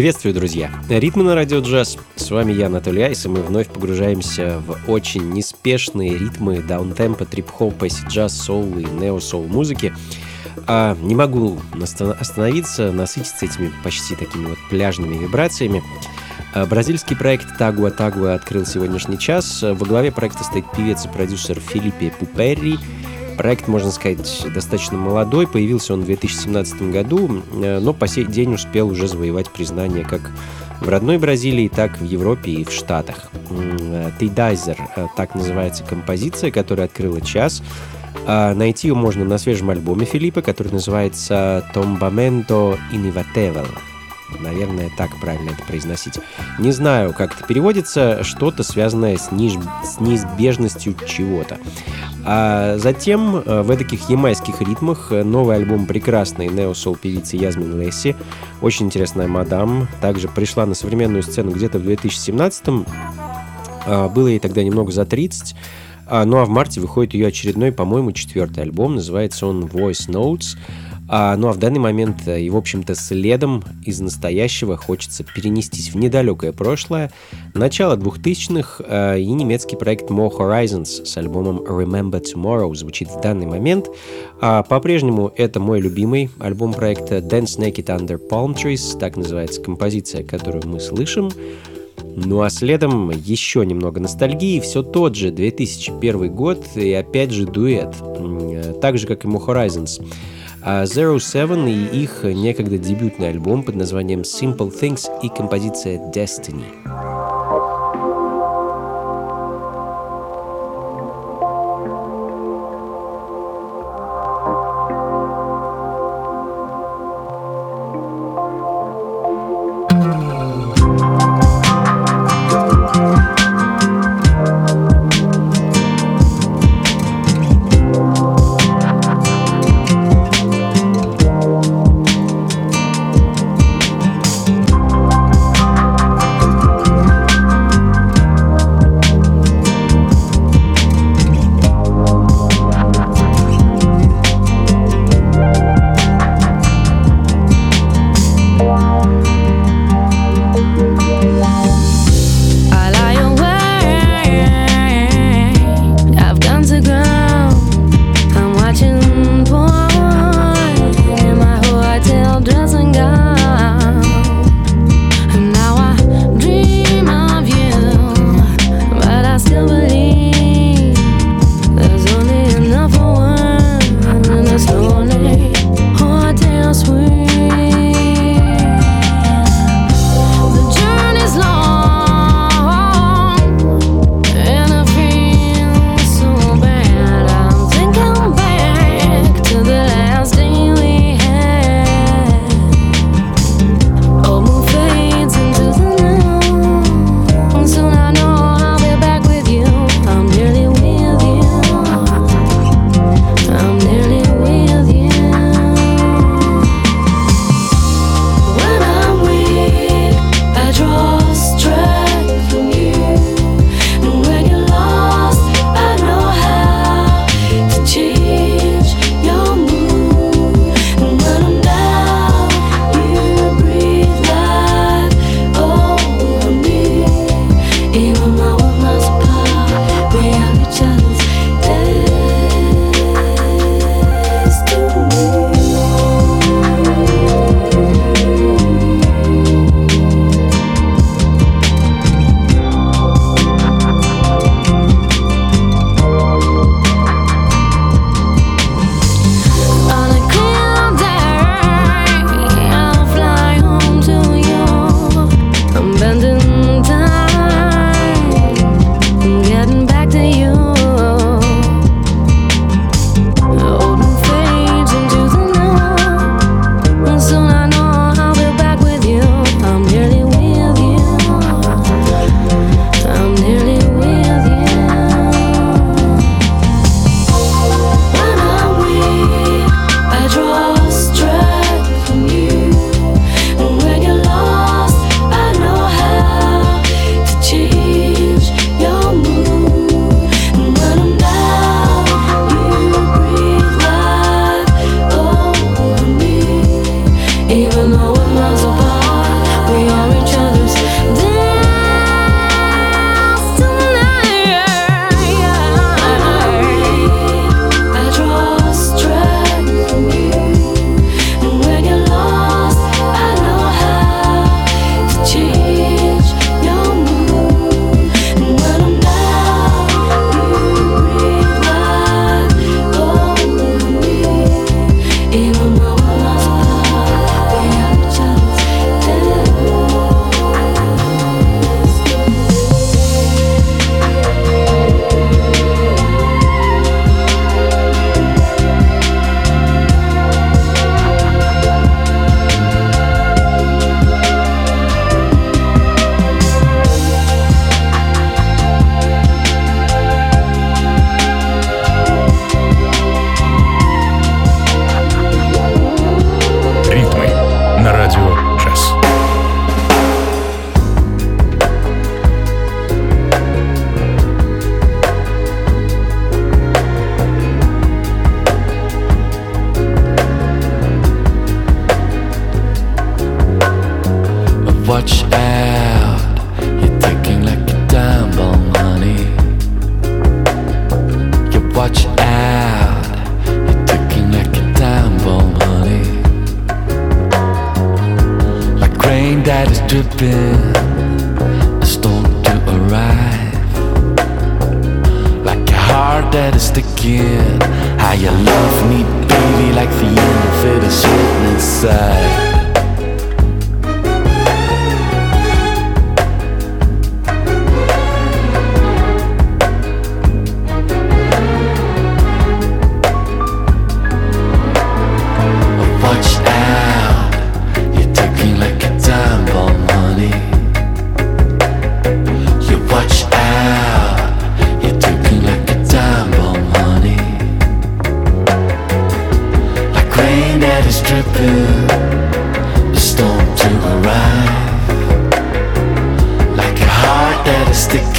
Приветствую, друзья! Ритмы на радио джаз. С вами я, Анатолий Айс, и мы вновь погружаемся в очень неспешные ритмы даунтемпа, трип-хопа, джаз, соул и нео-соул музыки. А не могу остановиться, насытиться этими почти такими вот пляжными вибрациями. А, бразильский проект Tagua Tagua открыл сегодняшний час. Во главе проекта стоит певец и продюсер Фелипе Пупери. Проект, можно сказать, достаточно молодой, появился он в 2017 году, э, но по сей день успел уже завоевать признание как в родной Бразилии, так в Европе и в Штатах. Тейдайзер, э, так называется композиция, которая открыла час. А найти ее можно на свежем альбоме Филиппа, который называется «Tombamento Innovatevel». Наверное, так правильно это произносить. Не знаю, как это переводится, что-то связанное с, ниж... с неизбежностью чего-то. А затем э, в таких ямайских ритмах э, новый альбом прекрасной нео-сол певицы Язмин Лесси, очень интересная мадам, также пришла на современную сцену где-то в 2017-м, а, было ей тогда немного за 30, а, ну а в марте выходит ее очередной, по-моему, четвертый альбом, называется он Voice Notes, а, ну а в данный момент э, и, в общем-то, следом из настоящего хочется перенестись в недалекое прошлое, начало 2000-х, а, и немецкий проект More Horizons с альбомом Remember Tomorrow звучит в данный момент. А, по-прежнему это мой любимый альбом проекта Dance Naked Under Palm Trees, так называется композиция, которую мы слышим. Ну а следом еще немного ностальгии, все тот же 2001 год и опять же дуэт, э, так же как и Mo Horizons. А Zero Seven и их некогда дебютный альбом под названием Simple Things и композиция Destiny.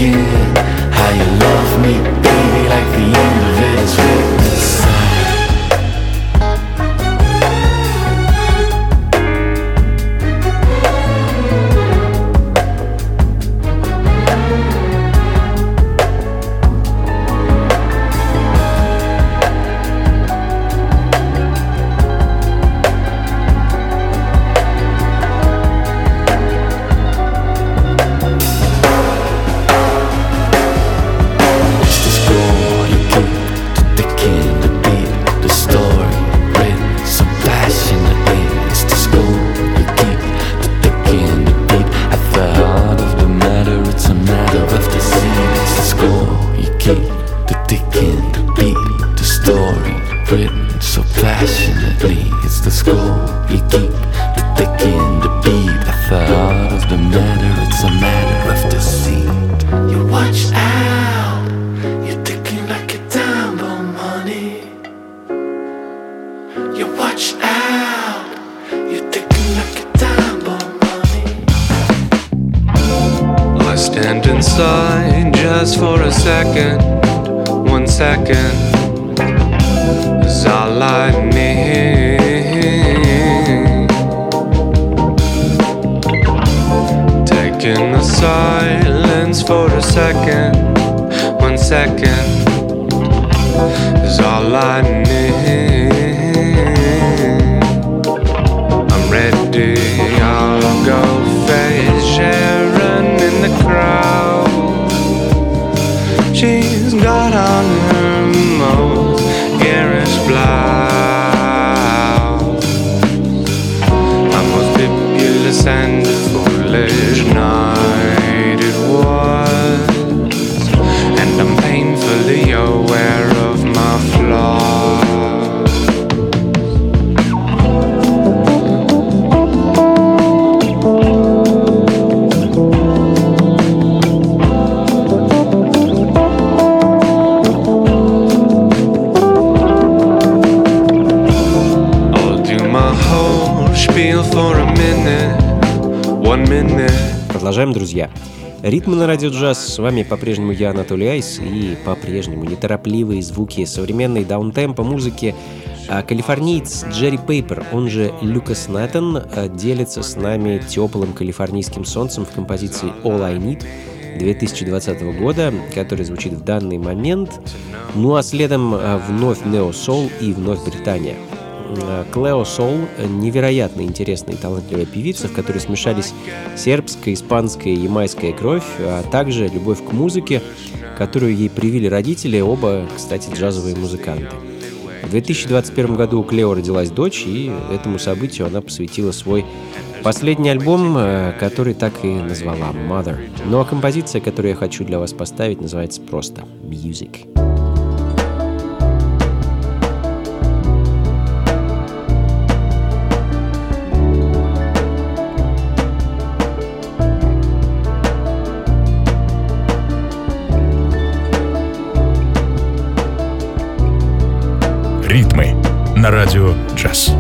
again. Ритмы на радио джаз. С вами по-прежнему я, Анатолий Айс, и по-прежнему неторопливые звуки современной даунтемпа музыки. А калифорниец Джерри Пейпер, он же Люкас Нэттон, а, делится с нами теплым калифорнийским солнцем в композиции All I Need 2020 года, который звучит в данный момент. Ну а следом а, вновь Нео Soul и вновь Британия. Э, Клео Сол — невероятно интересная и талантливая певица, в которой смешались сербская, испанская и ямайская кровь, а также любовь к музыке, которую ей привили родители, оба, кстати, джазовые музыканты. В 2021 году у Клео родилась дочь, и этому событию она посвятила свой последний альбом, э, который так и назвала «Mother». Ну а композиция, которую я хочу для вас поставить, называется просто «Music». На радио «Джаз».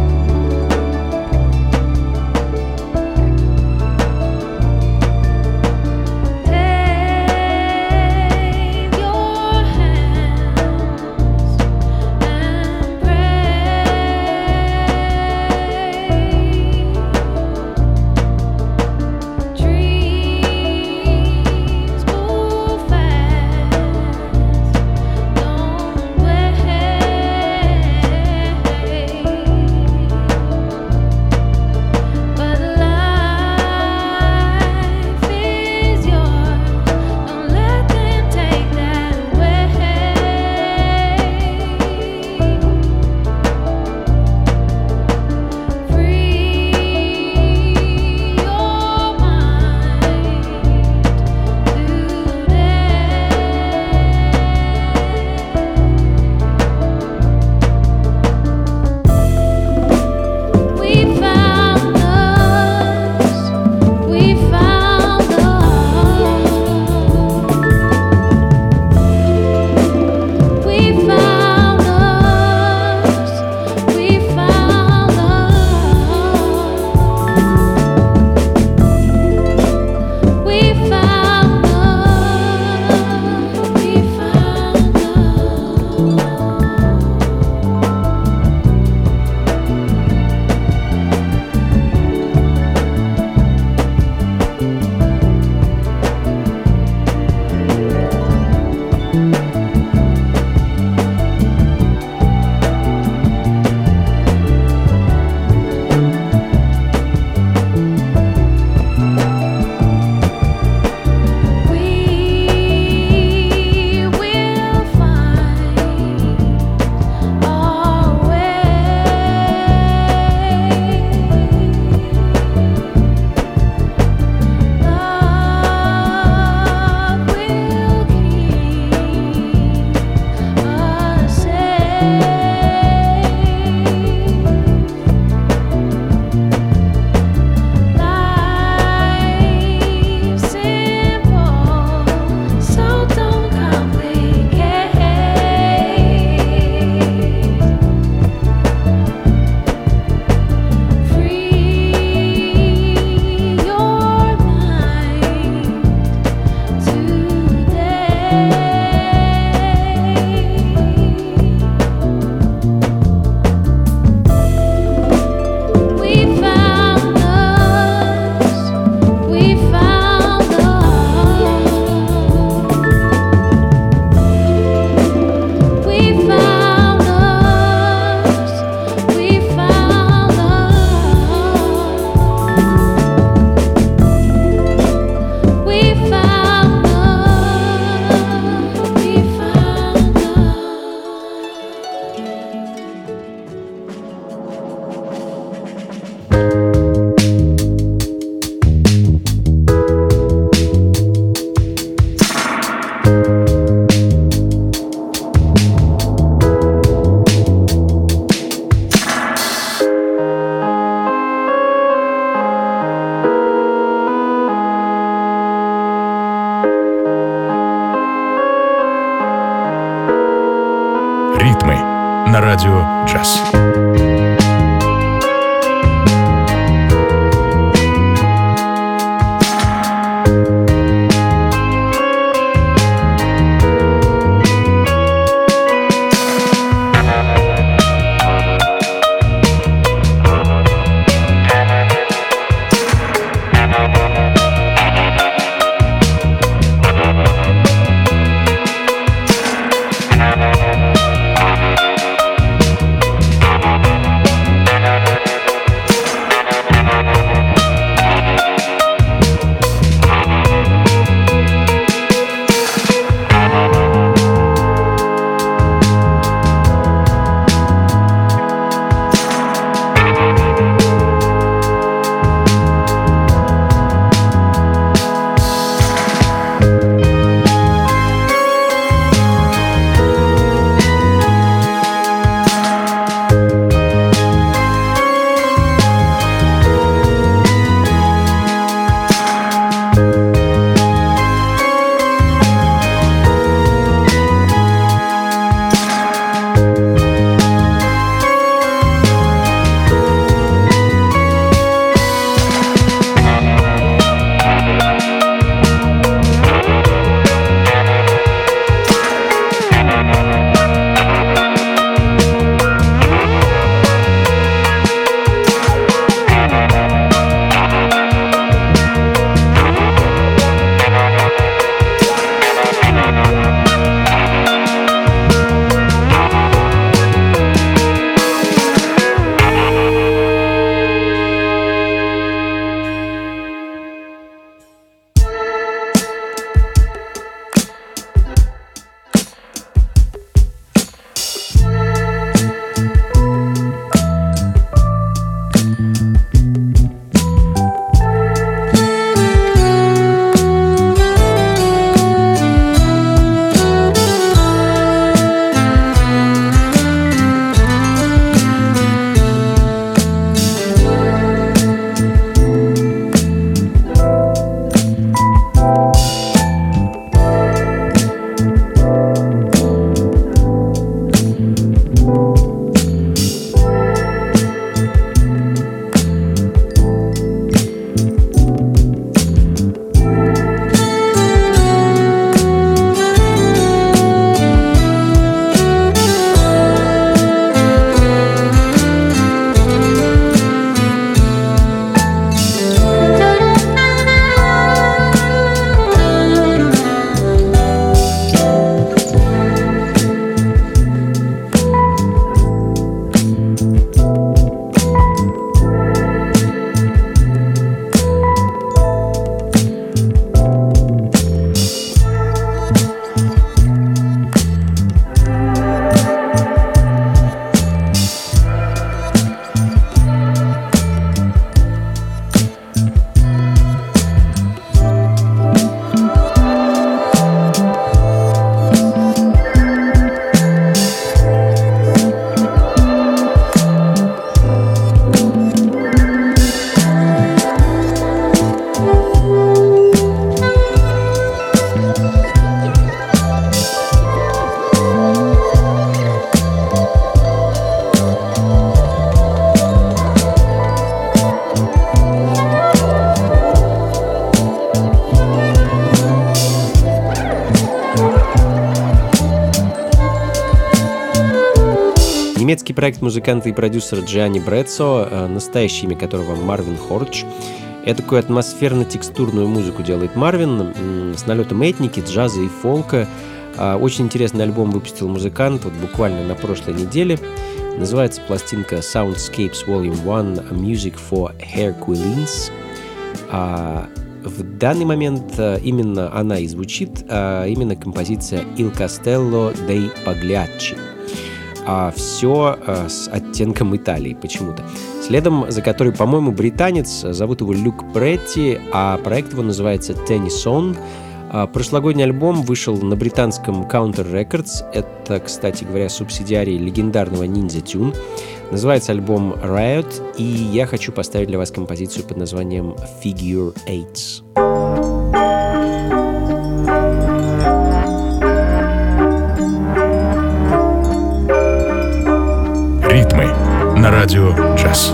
Итальянский проект музыканта и продюсера Джианни Брецо, э, настоящее имя которого Марвин Хордж. Этакую атмосферно-текстурную музыку делает Марвин с налетом этники, джаза и фолка. А, очень интересный альбом выпустил музыкант вот буквально на прошлой неделе. Называется пластинка Soundscapes Volume 1 Music for Hair Quillins. А, в данный момент э, именно она и звучит, а именно композиция Il Castello dei Pagliacci. А все э, с оттенком Италии почему-то. Следом за которой, по-моему, британец, зовут его Люк Претти, а проект его называется Tennyson. А прошлогодний альбом вышел на британском Counter Records. Это, кстати говоря, субсидиарий легендарного Ninja Tune. Называется альбом Riot, и я хочу поставить для вас композицию под названием Figure Eights. Радио «Джаз».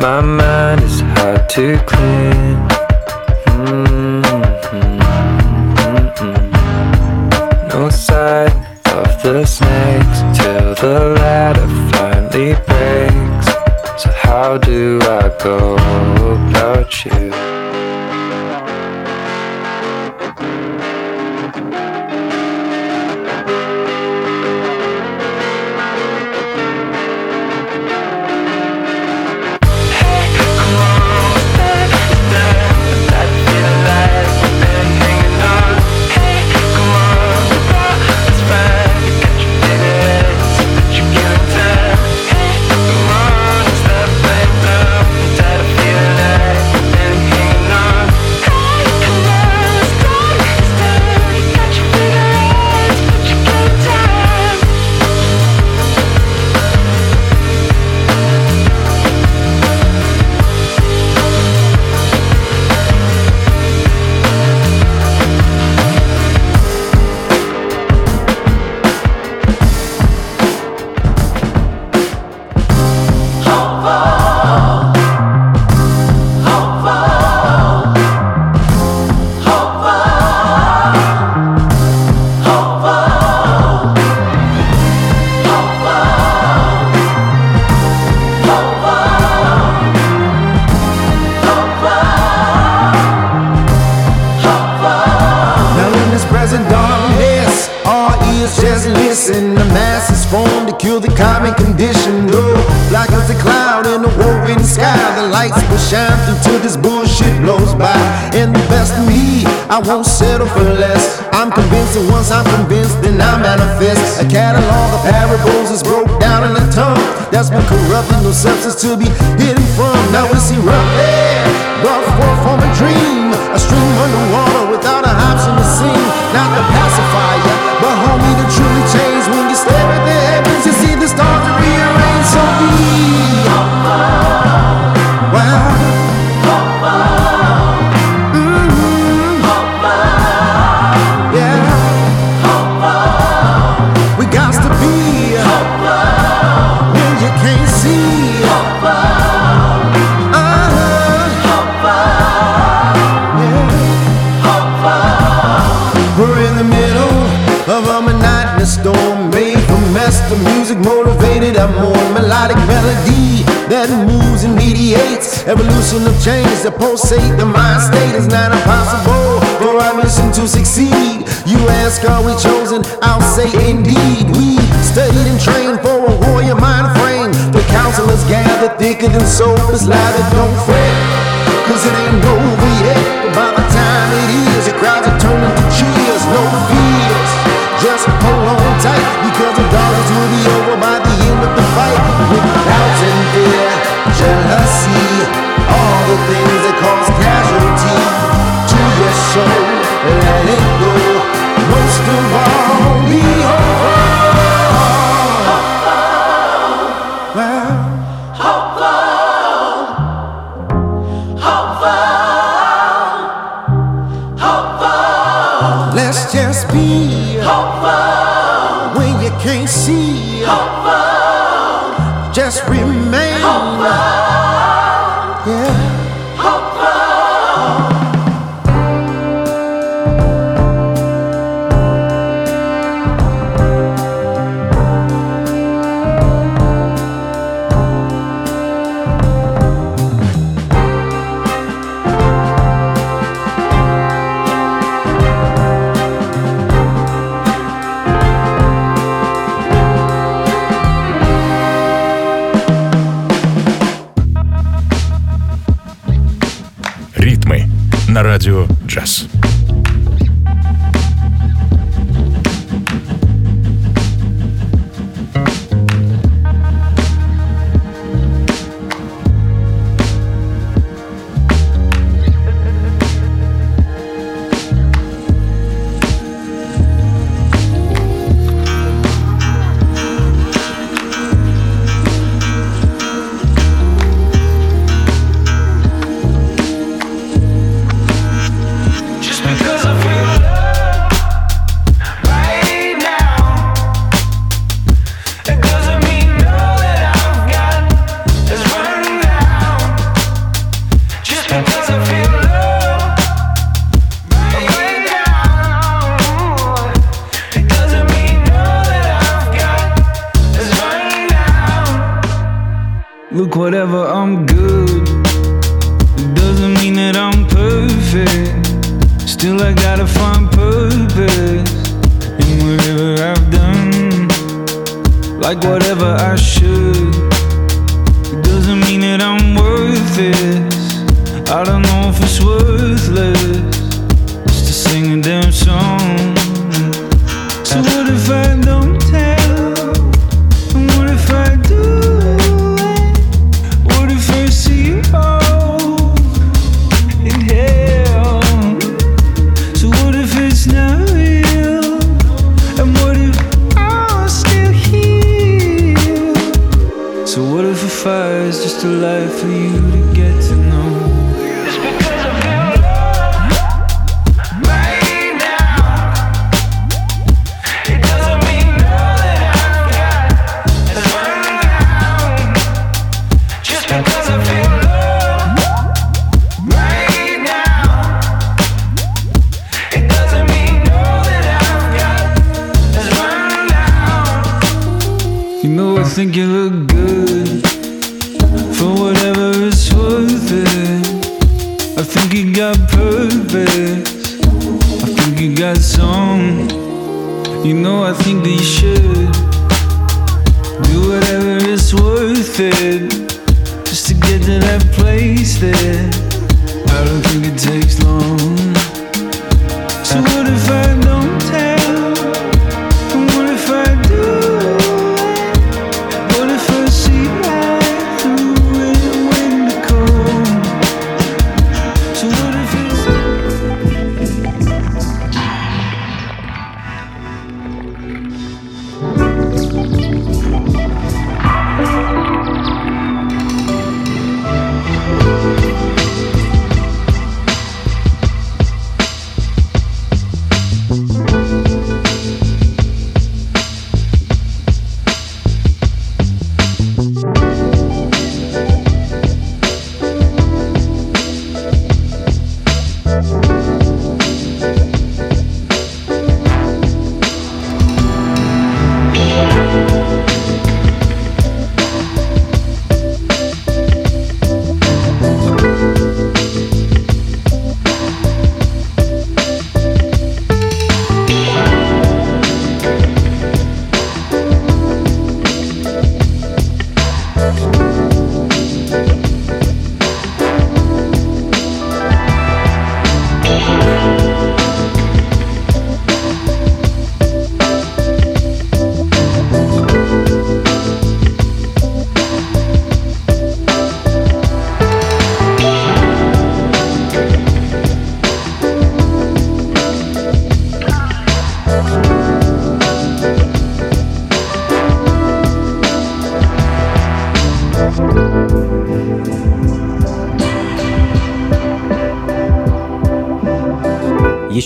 My mind is hard to clear. Convinced, then I manifest. A catalog of parables is broke down in a tongue that's been corrupted, no substance to be hidden from. Now rough air brought forth from a dream, a stream underwater without a option to sing. Not the pacifier, but homie, to truly change when you stare at the More melodic melody that moves and mediates. Evolution of change that pulsate the mind state is not impossible for our mission to succeed. You ask, are we chosen? I'll say indeed. We studied and trained for a warrior mind frame. The counselors gather thicker than soap is louder. Don't fret, cause it ain't over yet. By the time it is, the crowds are turning to cheers. No fears, just hold on tight because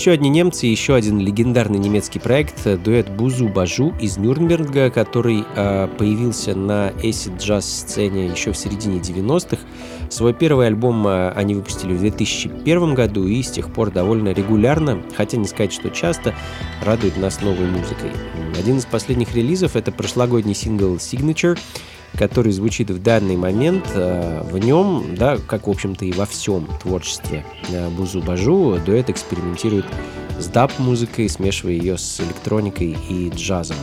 Еще одни немцы, еще один легендарный немецкий проект, дуэт Бузу Бажу из Нюрнберга, который э, появился на acid джаз сцене еще в середине 90-х. Свой первый альбом э, они выпустили в 2001 году и с тех пор довольно регулярно, хотя не сказать, что часто, радуют нас новой музыкой. Один из последних релизов это прошлогодний сингл Signature, который звучит в данный момент. Э, в нем, да, как, в общем-то, и во всем творчестве э, Бузу Бажу, дуэт экспериментирует с даб-музыкой, смешивая ее с электроникой и джазом.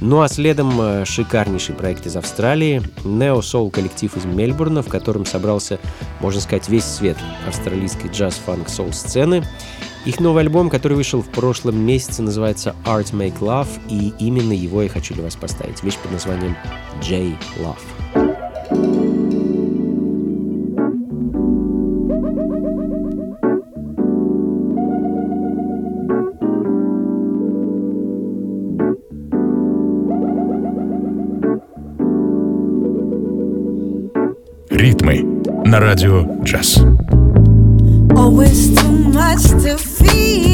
Ну а следом э, шикарнейший проект из Австралии, Neo Soul коллектив из Мельбурна, в котором собрался, можно сказать, весь свет австралийской джаз-фанк-соул сцены. Их новый альбом, который вышел в прошлом месяце, называется Art Make Love, и именно его я хочу для вас поставить. Вещь под названием J Love. Ритмы на радио джаз. Always too much to be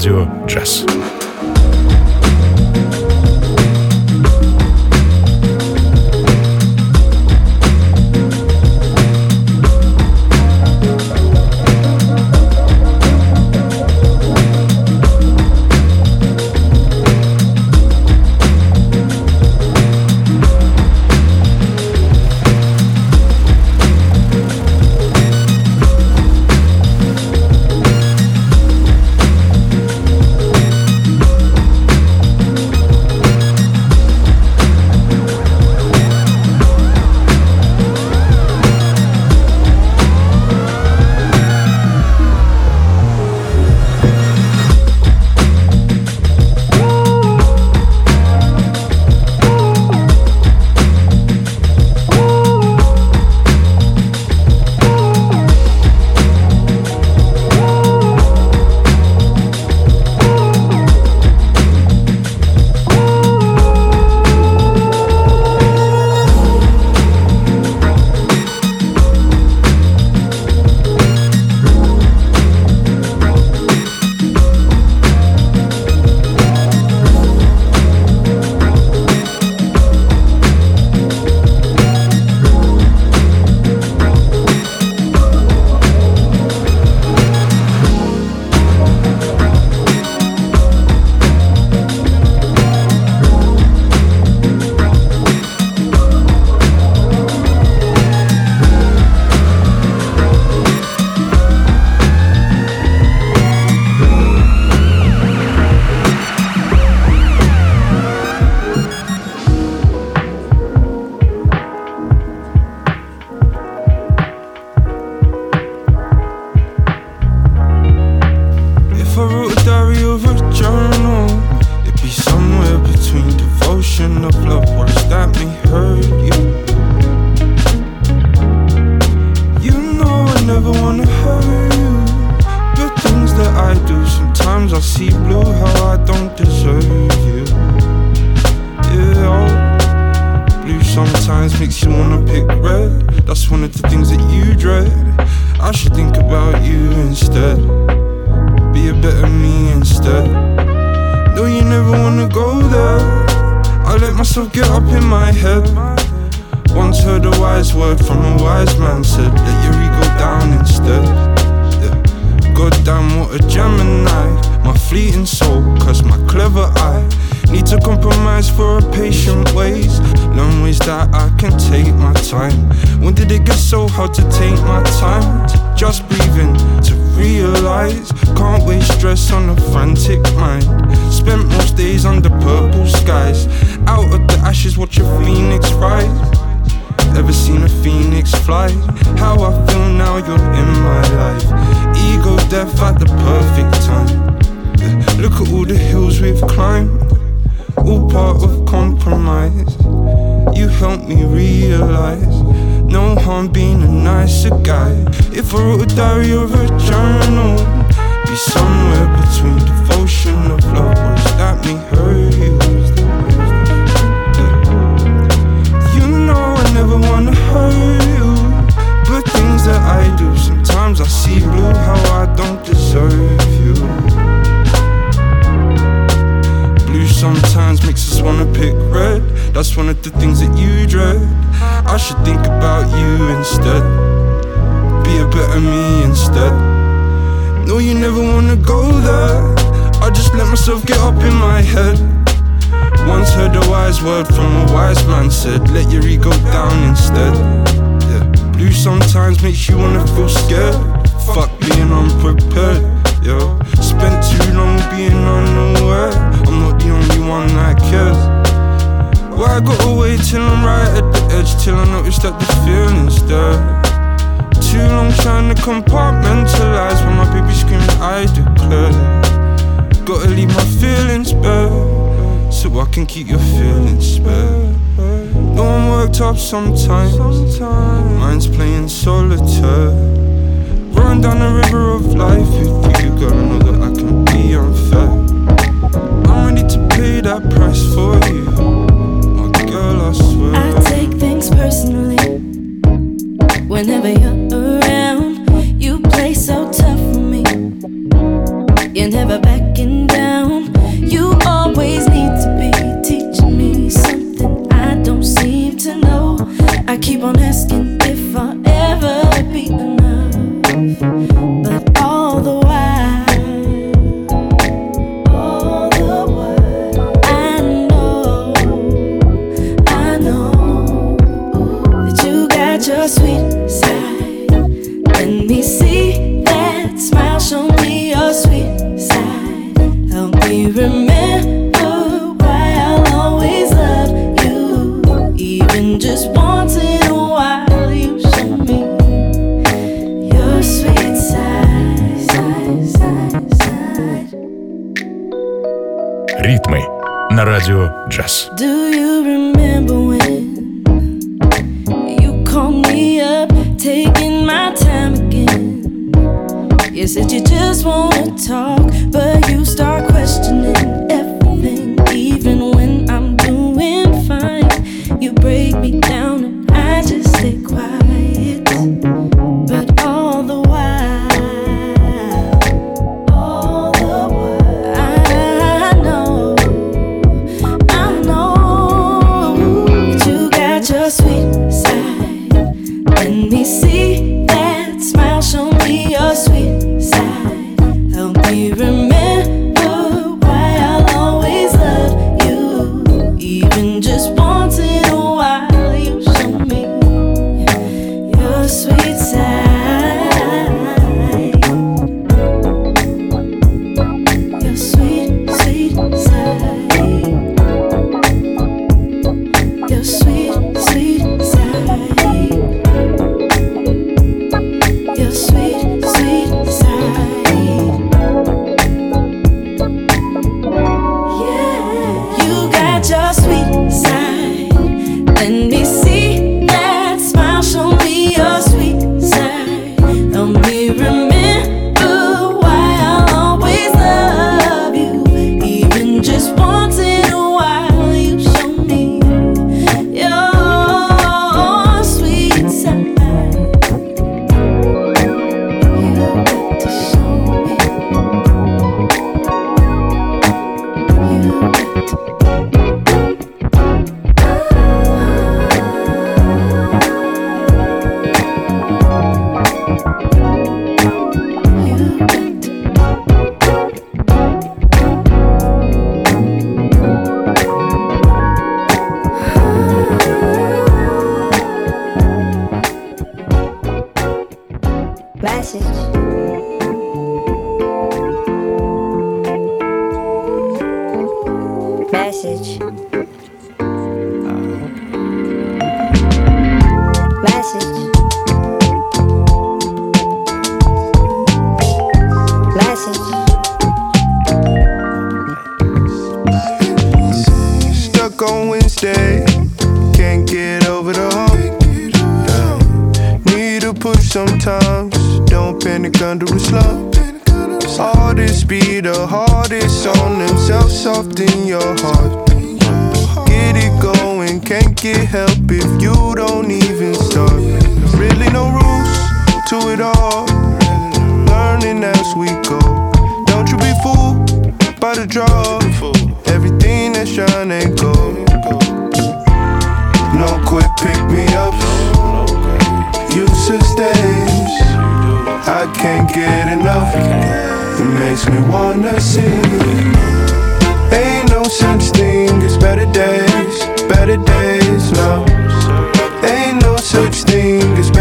радио джаз. A journal, be somewhere between devotion of love. Was that me hurt you? You know I never wanna hurt you. But things that I do, sometimes I see blue, how I don't deserve you. Blue sometimes makes us wanna pick red. That's one of the things that you dread. I should think about you instead. Be a better me instead. No, you never wanna go there. I just let myself get up in my head. Once heard a wise word from a wise man said, Let your ego down instead. Yeah. Blue sometimes makes you wanna feel scared. Fuck being unprepared. Yo, spent too long being unaware. I'm not the only one that cares. Why I gotta wait till I'm right at the edge till I notice that the feeling's there. Too long trying to compartmentalize when my baby screaming, I declare. Gotta leave my feelings bare so I can keep your feelings spare. No I'm worked up sometimes. Mine's playing solitaire. Run down the river of life with you. I know that I can be unfair. I'm ready to pay that price for you, my girl. I swear. I take things personally whenever you're around. You play so tough for me. You're never backing down. You always need to be teaching me something I don't seem to know. I keep on asking if I'll ever be enough, but all the while, all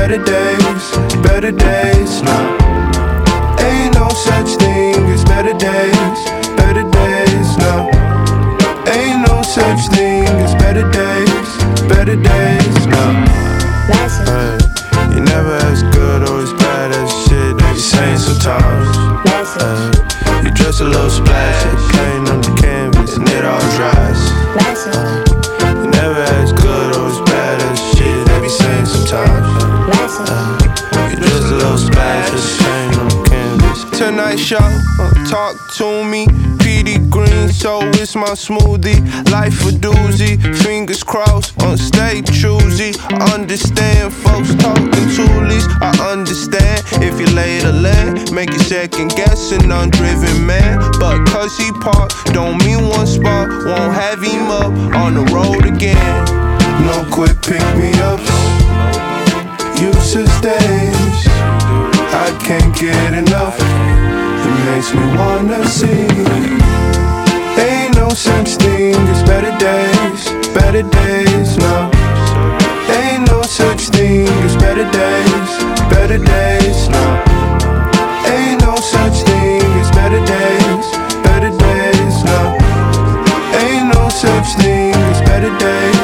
better days. Better days, no. Ain't no such thing as better days. Better days, no. Ain't no such thing as better days, better days, no. Hey, you never as good or as bad as shit that you saying sometimes. Hey, uh, you dress a little splash, Tonight, y'all, uh, talk to me. PD green, so it's my smoothie. Life a doozy, fingers crossed, on stay choosy. Understand, folks talking toolies. I understand if you lay the land, make you second guess an undriven man. But cause he parked, don't mean one spot won't have him up on the road again. No quick pick me ups, useless days. I can't get enough. It makes me wanna see. Ain't no such thing as better days, better days, no. Ain't no such thing as better days, better days, no. Ain't no such thing as better days, better days, no. Ain't no such thing as better days,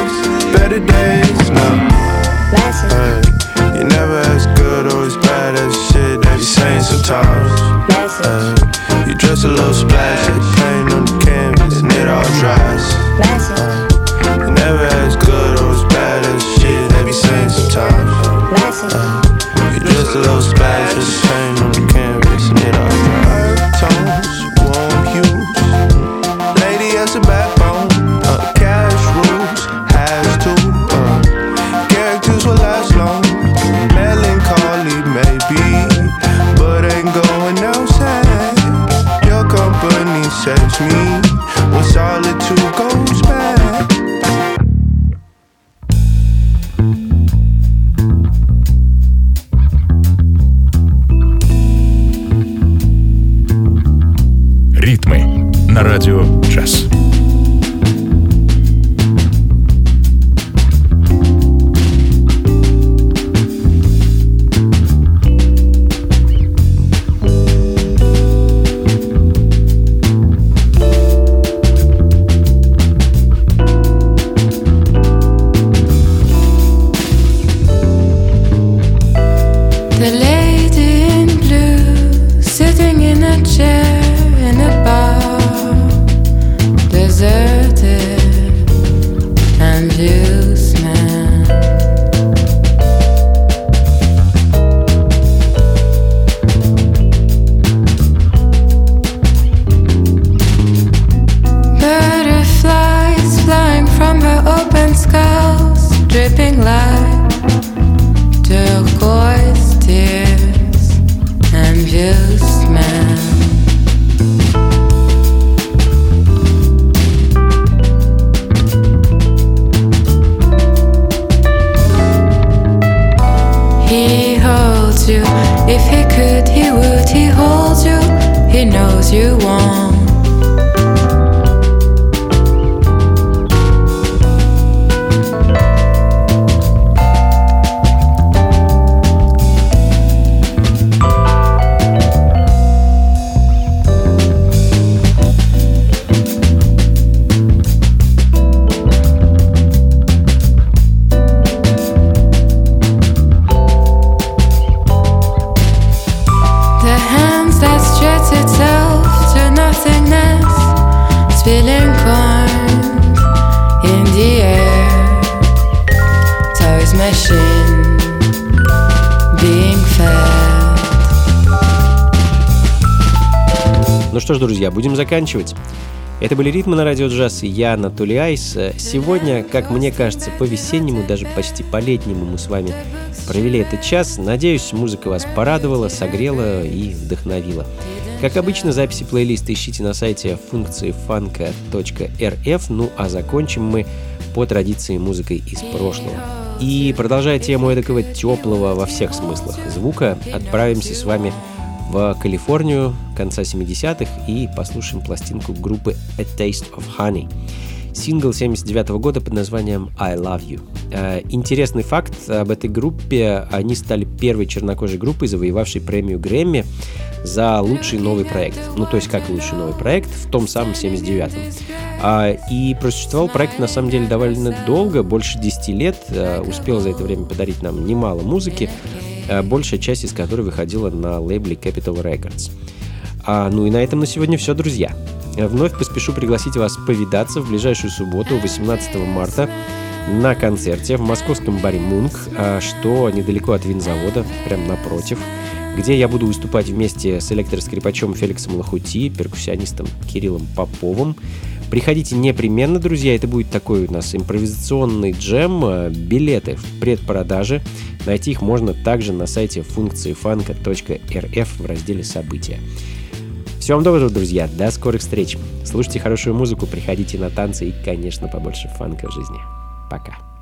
saying sometimes. Hey, you dress a little splash, paint on the canvas, and it all dries. Друзья, будем заканчивать. Это были ритмы на радио джаз, и я, Анатолий Айс. Сегодня, как мне кажется, по-весеннему, даже почти по-летнему мы с вами провели этот час. Надеюсь, музыка вас порадовала, согрела и вдохновила. Как обычно, записи плейлиста ищите на сайте функции фанка.рф, ну а закончим мы по традиции музыкой из прошлого. И продолжая тему эдакого теплого во всех смыслах звука, отправимся с вами в Калифорнию конца 70-х и послушаем пластинку группы A Taste of Honey. Сингл 79 года под названием I Love You. Э, Интересный факт об этой группе. Они стали первой чернокожей группой, завоевавшей премию Грэмми за лучший новый проект. Ну, то есть, как лучший новый проект в том самом 79-м. А, И просуществовал проект, на самом деле, довольно долго, больше 10 лет. Э, Успел за это время подарить нам немало музыки, большая часть из которой выходила на лейбле Capital Records. А, ну и на этом на сегодня все, друзья. Э, Вновь поспешу пригласить вас повидаться в ближайшую субботу, 18 марта, на концерте в московском баре «Мунк», а, что недалеко от винзавода, прям напротив, где я буду выступать вместе с электроскрипачом Феликсом Лохути, перкуссионистом Кириллом Поповым. Приходите непременно, друзья, это будет такой у нас импровизационный джем, э, билеты в предпродаже. Найти их можно также на сайте функции фанка.рф в разделе «События». Всего вам доброго, друзья. До скорых встреч. Слушайте хорошую музыку, приходите на танцы и, конечно, побольше фанка в жизни. Пока.